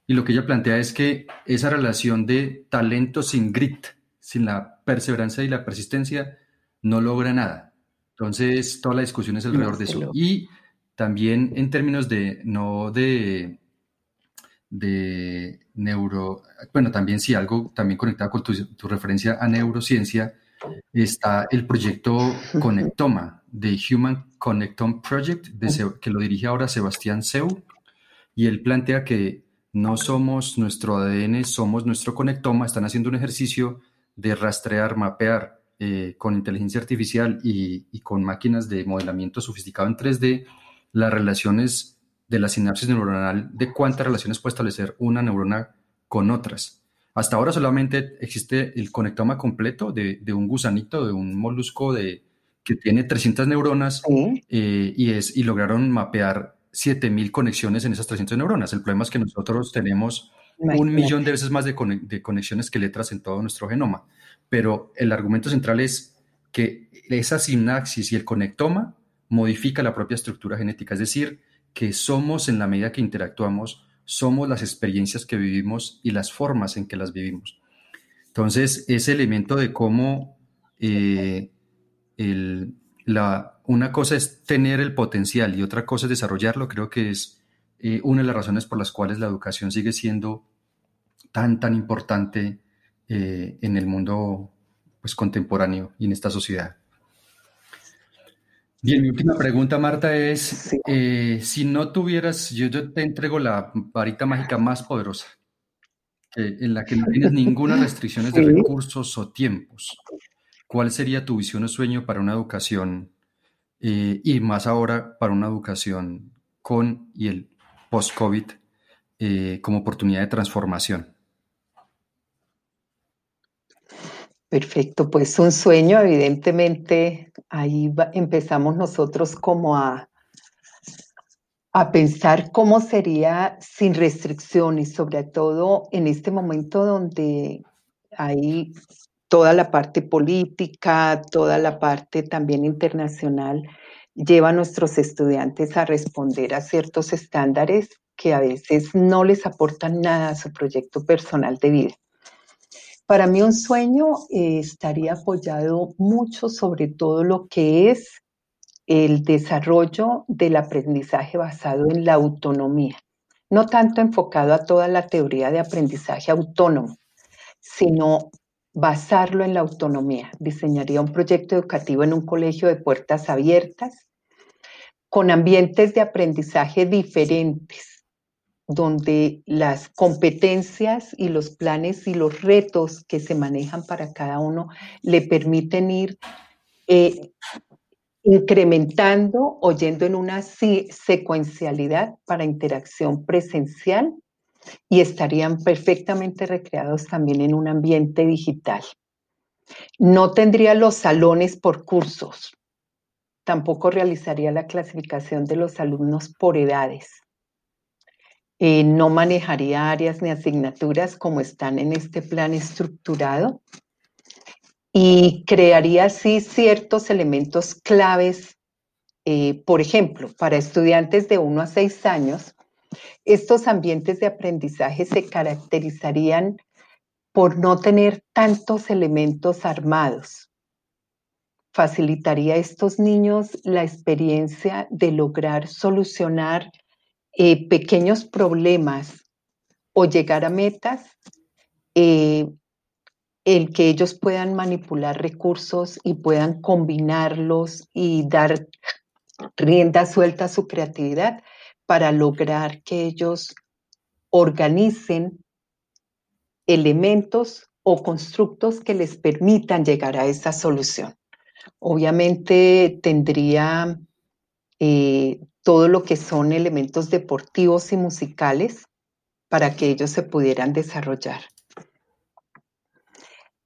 Y lo que ella plantea es que esa relación de talento sin grit, sin la perseverancia y la persistencia, no logra nada. Entonces, toda la discusión es alrededor de eso. Y también en términos de, no de, de neuro, bueno, también sí, algo también conectado con tu referencia a neurociencia, está el proyecto Conectoma, de Human Connectome Project, que lo dirige ahora Sebastián Seu, y él plantea que no somos nuestro ADN, somos nuestro conectoma, están haciendo un ejercicio de rastrear, mapear eh, con inteligencia artificial y, y, con máquinas de modelamiento sofisticado en 3D las relaciones de la sinapsis neuronal, de cuántas relaciones puede establecer una neurona con otras. Hasta ahora solamente existe el conectoma completo de, un gusanito, de un molusco de, que tiene 300 neuronas eh, y, es, y lograron mapear 7000 conexiones en esas 300 neuronas. El problema es que nosotros tenemos un millón de veces más de, de, conexiones que letras en todo nuestro genoma. Pero el argumento central es que esa sinapsis y el conectoma modifica la propia estructura genética, es decir, que somos en la medida que interactuamos somos las experiencias que vivimos y las formas en que las vivimos. Entonces, ese elemento de cómo eh, la, una cosa es tener el potencial y otra cosa es desarrollarlo, creo que es eh, una de las razones por las cuales la educación sigue siendo tan, tan importante eh, en el mundo pues, contemporáneo y en esta sociedad. Bien, mi última pregunta, Marta, es, eh, si no tuvieras, yo, te entrego la varita mágica más poderosa, en la que no tienes ninguna *laughs* restricción de recursos o tiempos, ¿cuál sería tu visión o sueño para una educación eh, y más ahora para una educación con y el post-COVID eh, como oportunidad de transformación? Perfecto, pues un sueño, evidentemente, ahí empezamos nosotros como a, a pensar cómo sería sin restricciones, sobre todo en este momento donde hay toda la parte política, toda la parte también internacional, lleva a nuestros estudiantes a responder a ciertos estándares que a veces no les aportan nada a su proyecto personal de vida. Para mí un sueño eh, estaría apoyado mucho sobre todo lo que es el desarrollo del aprendizaje basado en la autonomía, no tanto enfocado a toda la teoría de aprendizaje autónomo, sino basarlo en la autonomía. Diseñaría un proyecto educativo en un colegio de puertas abiertas, con ambientes de aprendizaje diferentes, donde las competencias y los planes y los retos que se manejan para cada uno le permiten ir eh, incrementando o yendo en una secuencialidad para interacción presencial y estarían perfectamente recreados también en un ambiente digital. No tendría los salones por cursos, tampoco realizaría la clasificación de los alumnos por edades eh, no manejaría áreas ni asignaturas como están en este plan estructurado y crearía así ciertos elementos claves, eh, por ejemplo, para estudiantes de 1 a 6 años, Estos ambientes de aprendizaje se caracterizarían por no tener tantos elementos armados. Facilitaría a estos niños la experiencia de lograr solucionar eh, pequeños problemas o llegar a metas, eh, el que ellos puedan manipular recursos y puedan combinarlos y dar rienda suelta a su creatividad para lograr que ellos organicen elementos o constructos que les permitan llegar a esa solución. Obviamente tendría eh, todo lo que son elementos deportivos y musicales para que ellos se pudieran desarrollar.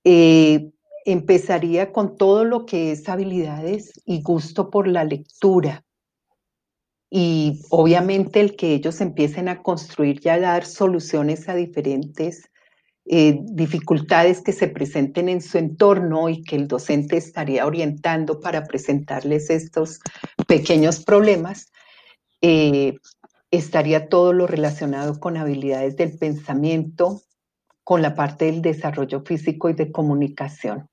Eh, empezaría con todo lo que es habilidades y gusto por la lectura. Y obviamente el que ellos empiecen a construir y a dar soluciones a diferentes eh, dificultades que se presenten en su entorno y que el docente estaría orientando para presentarles estos pequeños problemas, eh, estaría todo lo relacionado con habilidades del pensamiento, con la parte del desarrollo físico y de comunicación.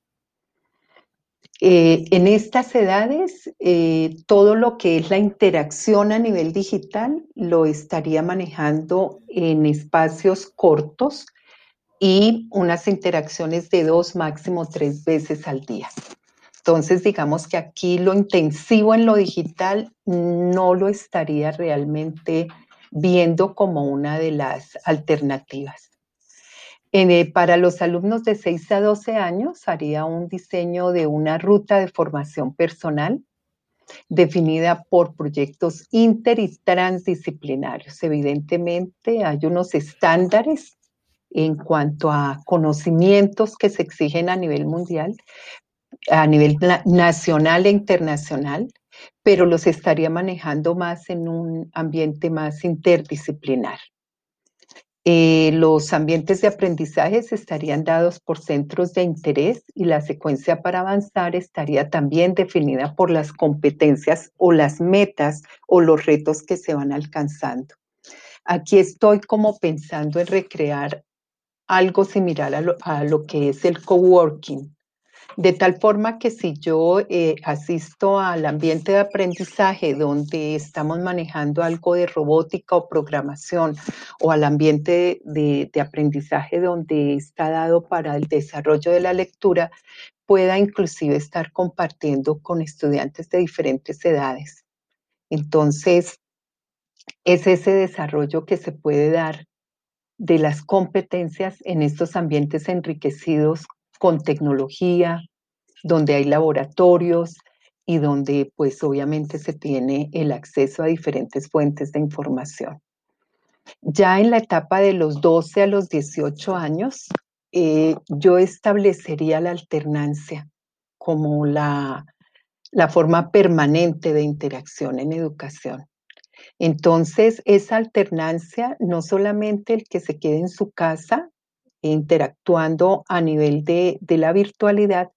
Eh, en estas edades, eh, todo lo que es la interacción a nivel digital lo estaría manejando en espacios cortos y unas interacciones de dos, máximo tres veces al día. Entonces, digamos que aquí lo intensivo en lo digital no lo estaría realmente viendo como una de las alternativas. Eh, para los alumnos de 6 a 12 años haría un diseño de una ruta de formación personal definida por proyectos inter y transdisciplinarios. Evidentemente hay unos estándares en cuanto a conocimientos que se exigen a nivel mundial, a nivel nacional e internacional, pero los estaría manejando más en un ambiente más interdisciplinar. Eh, los ambientes de aprendizaje estarían dados por centros de interés y la secuencia para avanzar estaría también definida por las competencias o las metas o los retos que se van alcanzando. Aquí estoy como pensando en recrear algo similar a lo, a lo que es el coworking, de tal forma que si yo eh, asisto al ambiente de aprendizaje donde estamos manejando algo de robótica o programación o al ambiente de, de aprendizaje donde está dado para el desarrollo de la lectura, pueda inclusive estar compartiendo con estudiantes de diferentes edades. Entonces, es ese desarrollo que se puede dar de las competencias en estos ambientes enriquecidos con tecnología, donde hay laboratorios y donde pues obviamente se tiene el acceso a diferentes fuentes de información. Ya en la etapa de los 12 a los 18 años, eh, yo establecería la alternancia como la, la forma permanente de interacción en educación. Entonces, esa alternancia, no solamente el que se quede en su casa interactuando a nivel de, de la virtualidad,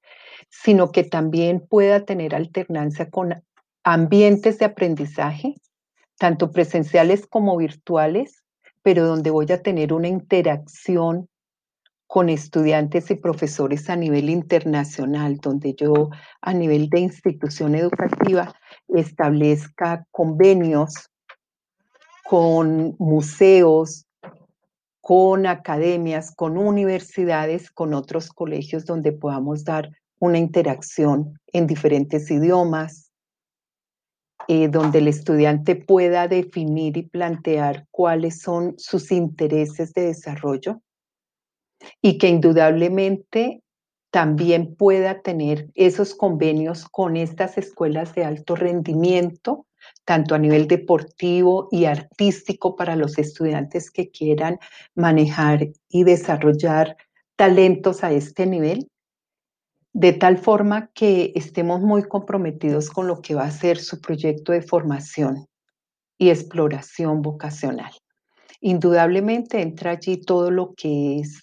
sino que también pueda tener alternancia con ambientes de aprendizaje, tanto presenciales como virtuales, pero donde voy a tener una interacción con estudiantes y profesores a nivel internacional, donde yo a nivel de institución educativa establezca convenios con museos, con academias, con universidades, con otros colegios donde podamos dar una interacción en diferentes idiomas, eh, donde el estudiante pueda definir y plantear cuáles son sus intereses de desarrollo y que indudablemente también pueda tener esos convenios con estas escuelas de alto rendimiento, tanto a nivel deportivo y artístico para los estudiantes que quieran manejar y desarrollar talentos a este nivel, de tal forma que estemos muy comprometidos con lo que va a ser su proyecto de formación y exploración vocacional. Indudablemente entra allí todo lo que es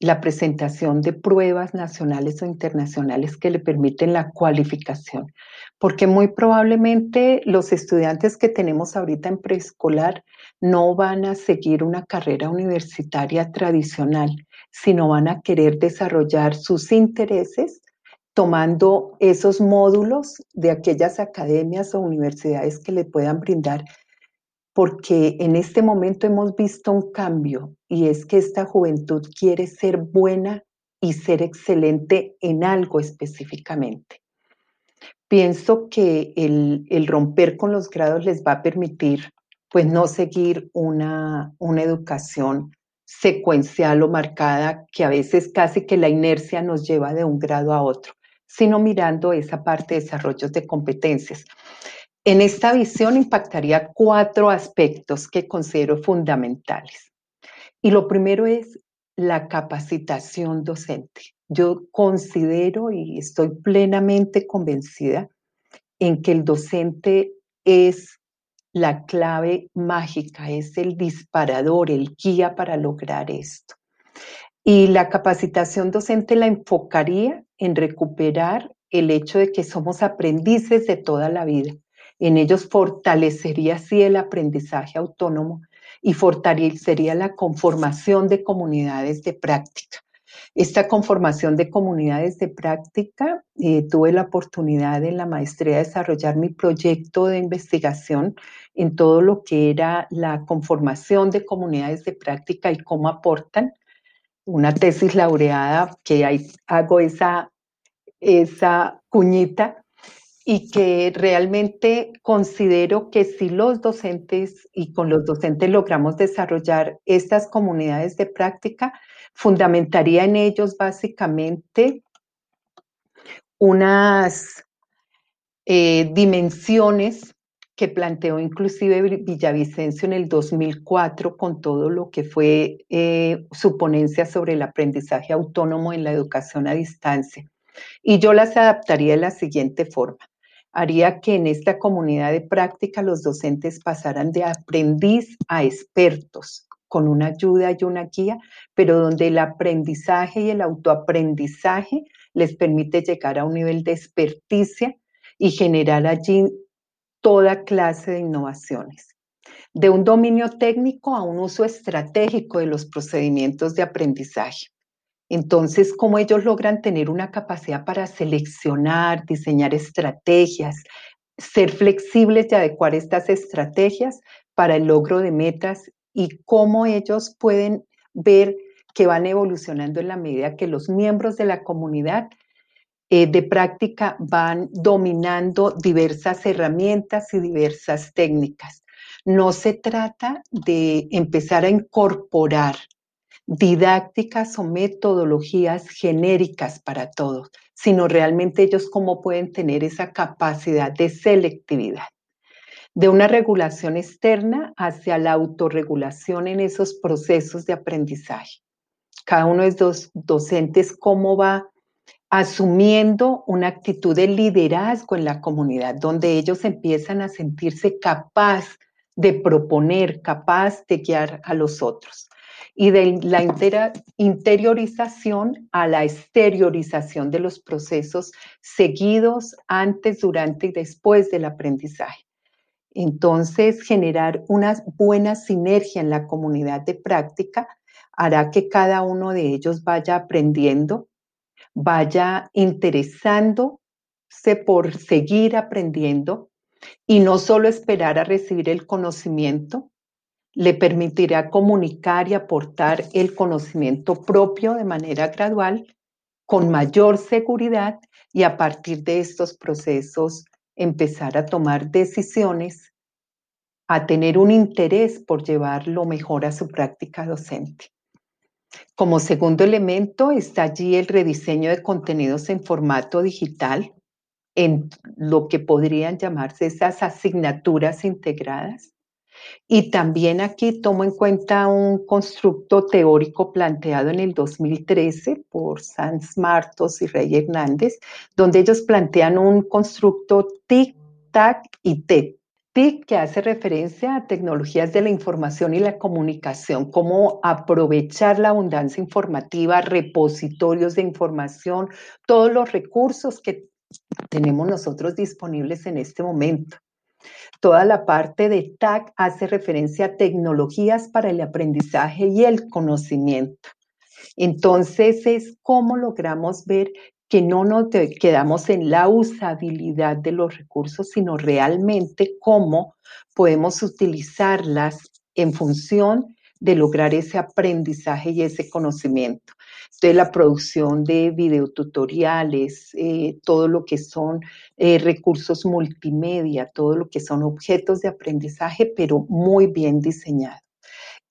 la presentación de pruebas nacionales o internacionales que le permiten la cualificación, porque muy probablemente los estudiantes que tenemos ahorita en preescolar no van a seguir una carrera universitaria tradicional, sino van a querer desarrollar sus intereses tomando esos módulos de aquellas academias o universidades que le puedan brindar porque en este momento hemos visto un cambio y es que esta juventud quiere ser buena y ser excelente en algo específicamente. Pienso que el, romper con los grados les va a permitir pues no seguir una, una educación secuencial o marcada que a veces casi que la inercia nos lleva de un grado a otro, sino mirando esa parte de desarrollos de competencias. En esta visión impactaría cuatro aspectos que considero fundamentales. Y lo primero es la capacitación docente. Yo considero y estoy plenamente convencida en que el docente es la clave mágica, es el disparador, el guía para lograr esto. Y la capacitación docente la enfocaría en recuperar el hecho de que somos aprendices de toda la vida en ellos fortalecería así el aprendizaje autónomo y fortalecería la conformación de comunidades de práctica. Esta conformación de comunidades de práctica, eh, tuve la oportunidad en la maestría de desarrollar mi proyecto de investigación en todo lo que era la conformación de comunidades de práctica y cómo aportan. Una tesis laureada que ahí hago esa, esa cuñita y que realmente considero que si los docentes y con los docentes logramos desarrollar estas comunidades de práctica, fundamentaría en ellos básicamente unas eh, dimensiones que planteó inclusive Villavicencio en el 2004 con todo lo que fue eh, su ponencia sobre el aprendizaje autónomo en la educación a distancia. Y yo las adaptaría de la siguiente forma haría que en esta comunidad de práctica los docentes pasaran de aprendiz a expertos con una ayuda y una guía, pero donde el aprendizaje y el autoaprendizaje les permite llegar a un nivel de experticia y generar allí toda clase de innovaciones. De un dominio técnico a un uso estratégico de los procedimientos de aprendizaje. Entonces, ¿cómo ellos logran tener una capacidad para seleccionar, diseñar estrategias, ser flexibles y adecuar estas estrategias para el logro de metas y cómo ellos pueden ver que van evolucionando en la medida que los miembros de la comunidad eh, de práctica van dominando diversas herramientas y diversas técnicas. No se trata de empezar a incorporar didácticas o metodologías genéricas para todos, sino realmente ellos cómo pueden tener esa capacidad de selectividad, de una regulación externa hacia la autorregulación en esos procesos de aprendizaje. Cada uno de los docentes cómo va asumiendo una actitud de liderazgo en la comunidad, donde ellos empiezan a sentirse capaz de proponer, capaz de guiar a los otros y de la interiorización a la exteriorización de los procesos seguidos antes, durante y después del aprendizaje. Entonces, generar una buena sinergia en la comunidad de práctica hará que cada uno de ellos vaya aprendiendo, vaya interesándose por seguir aprendiendo y no solo esperar a recibir el conocimiento, le permitirá comunicar y aportar el conocimiento propio de manera gradual, con mayor seguridad y a partir de estos procesos empezar a tomar decisiones, a tener un interés por llevar lo mejor a su práctica docente. Como segundo elemento está allí el rediseño de contenidos en formato digital, en lo que podrían llamarse esas asignaturas integradas y también aquí tomo en cuenta un constructo teórico planteado en el 2013 por Sanz Martos y Rey Hernández, donde ellos plantean un constructo TIC, TAC y TED. TIC, que hace referencia a tecnologías de la información y la comunicación, cómo aprovechar la abundancia informativa, repositorios de información, todos los recursos que tenemos nosotros disponibles en este momento. Toda la parte de TAC hace referencia a tecnologías para el aprendizaje y el conocimiento. Entonces es cómo logramos ver que no nos quedamos en la usabilidad de los recursos, sino realmente cómo podemos utilizarlas en función de lograr ese aprendizaje y ese conocimiento. Entonces, la producción de videotutoriales, eh, todo lo que son eh, recursos multimedia, todo lo que son objetos de aprendizaje, pero muy bien diseñado.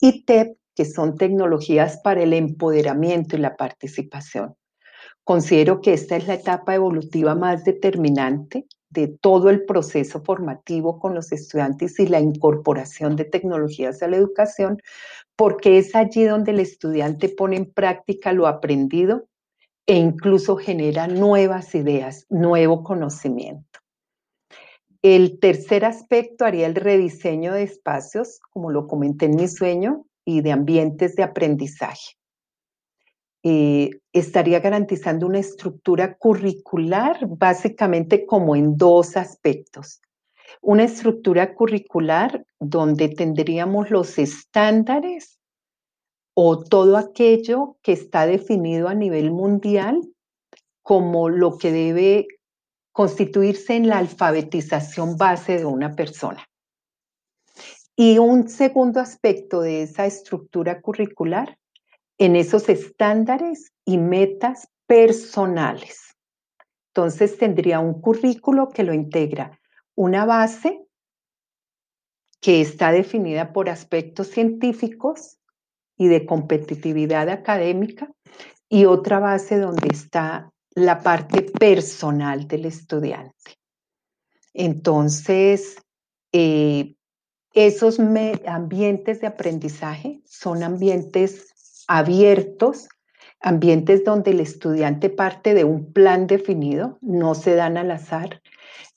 Y TEP, que son tecnologías para el empoderamiento y la participación. Considero que esta es la etapa evolutiva más determinante de todo el proceso formativo con los estudiantes y la incorporación de tecnologías a la educación, porque es allí donde el estudiante pone en práctica lo aprendido e incluso genera nuevas ideas, nuevo conocimiento. El tercer aspecto haría el rediseño de espacios, como lo comenté en mi sueño, y de ambientes de aprendizaje. Eh, estaría garantizando una estructura curricular básicamente como en dos aspectos. Una estructura curricular donde tendríamos los estándares o todo aquello que está definido a nivel mundial como lo que debe constituirse en la alfabetización base de una persona. Y un segundo aspecto de esa estructura curricular en esos estándares y metas personales. Entonces tendría un currículo que lo integra una base que está definida por aspectos científicos y de competitividad académica y otra base donde está la parte personal del estudiante. Entonces, eh, esos ambientes de aprendizaje son ambientes abiertos, ambientes donde el estudiante parte de un plan definido, no se dan al azar,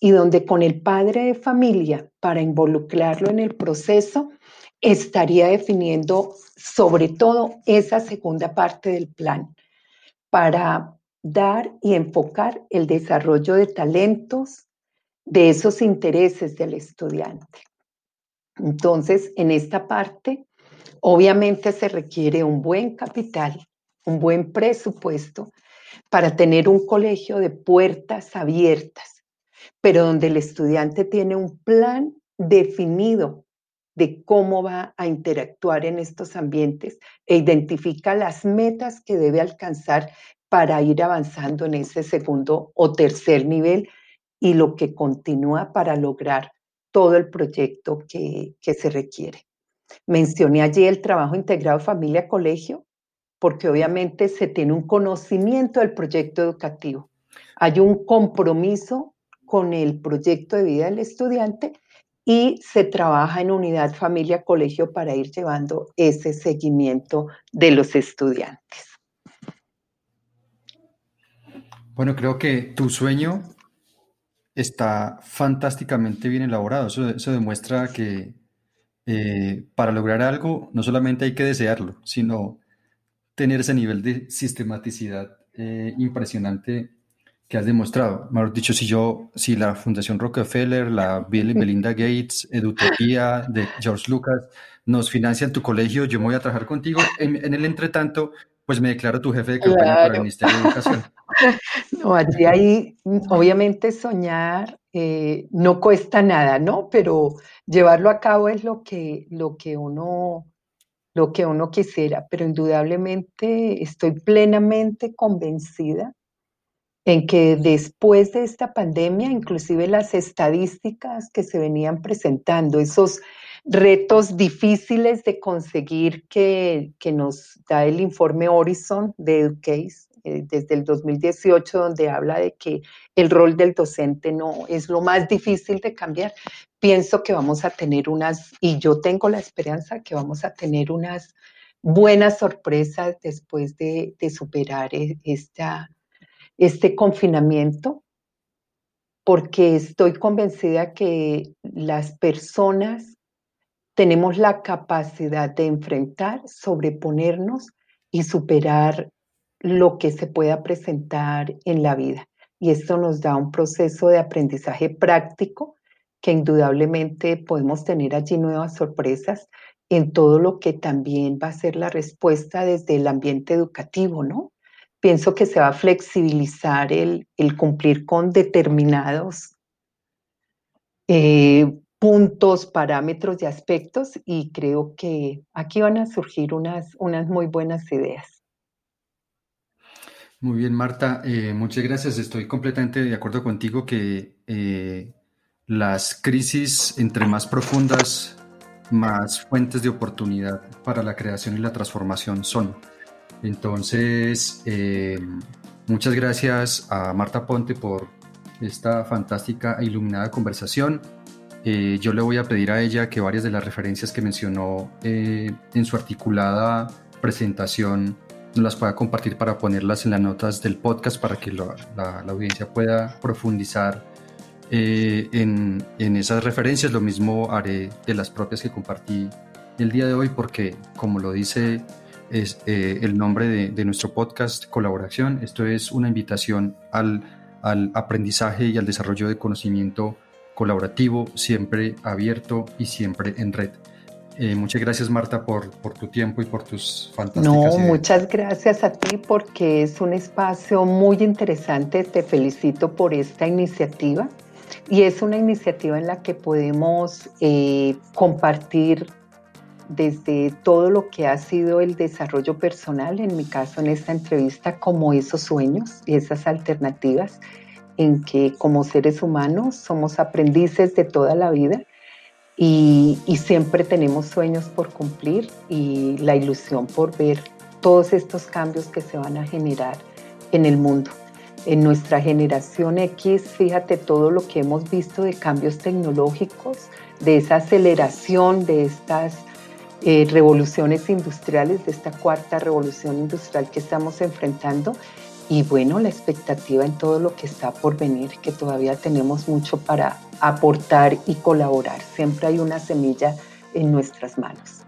y donde con el padre de familia, para involucrarlo en el proceso, estaría definiendo sobre todo esa segunda parte del plan para dar y enfocar el desarrollo de talentos, de esos intereses del estudiante. Entonces, en esta parte Obviamente se requiere un buen capital, un buen presupuesto para tener un colegio de puertas abiertas, pero donde el estudiante tiene un plan definido de cómo va a interactuar en estos ambientes e identifica las metas que debe alcanzar para ir avanzando en ese segundo o tercer nivel y lo que continúa para lograr todo el proyecto que, se requiere. Mencioné allí el trabajo integrado familia-colegio, porque obviamente se tiene un conocimiento del proyecto educativo. Hay un compromiso con el proyecto de vida del estudiante y se trabaja en unidad familia-colegio para ir llevando ese seguimiento de los estudiantes. Bueno, creo que tu sueño está fantásticamente bien elaborado. eso demuestra que eh, para lograr algo no solamente hay que desearlo, sino tener ese nivel de sistematicidad eh, impresionante que has demostrado. Mejor dicho, si yo, si la Fundación Rockefeller, la Bill y *laughs* Melinda Gates, Edutopía de George Lucas nos financian tu colegio, yo me voy a trabajar contigo. En, el entretanto, pues me declaro tu jefe de campaña para el Ministerio de Educación. *laughs* No, allí hay, obviamente soñar eh, no cuesta nada, ¿no? Pero llevarlo a cabo es lo que, lo que uno lo que uno quisiera, pero indudablemente estoy plenamente convencida en que después de esta pandemia, inclusive las estadísticas que se venían presentando, esos retos difíciles de conseguir que, que nos da el informe Horizon de Educase, eh, desde el 2018, donde habla de que el rol del docente no es lo más difícil de cambiar. Pienso que vamos a tener unas, y yo tengo la esperanza que vamos a tener unas buenas sorpresas después de, superar e, esta, este confinamiento, porque estoy convencida que las personas tenemos la capacidad de enfrentar, sobreponernos y superar lo que se pueda presentar en la vida. Y esto nos da un proceso de aprendizaje práctico que indudablemente podemos tener allí nuevas sorpresas en todo lo que también va a ser la respuesta desde el ambiente educativo, ¿no? Pienso que se va a flexibilizar el, cumplir con determinados eh, puntos, parámetros y aspectos y creo que aquí van a surgir unas, unas muy buenas ideas. Muy bien, Marta, eh, muchas gracias. Estoy completamente de acuerdo contigo que eh, las crisis, entre más profundas, más fuentes de oportunidad para la creación y la transformación son. Entonces, eh, muchas gracias a Marta Ponte por esta fantástica e iluminada conversación. Yo le voy a pedir a ella que varias de las referencias que mencionó en su articulada presentación las pueda compartir para ponerlas en las notas del podcast para que la, audiencia pueda profundizar eh, en, en, esas referencias. Lo mismo haré de las propias que compartí el día de hoy porque, como lo dice es, el nombre de, de, nuestro podcast, Colaboración, esto es una invitación al, al aprendizaje y al desarrollo de conocimiento colaborativo, siempre abierto y siempre en red. Eh, muchas gracias Marta por, por, tu tiempo y por tus fantásticas No, muchas gracias a ti porque es un espacio muy interesante. Te felicito por esta iniciativa y es una iniciativa en la que podemos eh, compartir desde todo lo que ha sido el desarrollo personal, en mi caso en esta entrevista, como esos sueños y esas alternativas en que como seres humanos somos aprendices de toda la vida y, siempre tenemos sueños por cumplir y la ilusión por ver todos estos cambios que se van a generar en el mundo. En nuestra generación X, fíjate todo lo que hemos visto de cambios tecnológicos, de esa aceleración, de estas eh, revoluciones industriales, de esta cuarta revolución industrial que estamos enfrentando y bueno, la expectativa en todo lo que está por venir, que todavía tenemos mucho para aportar y colaborar. Siempre hay una semilla en nuestras manos.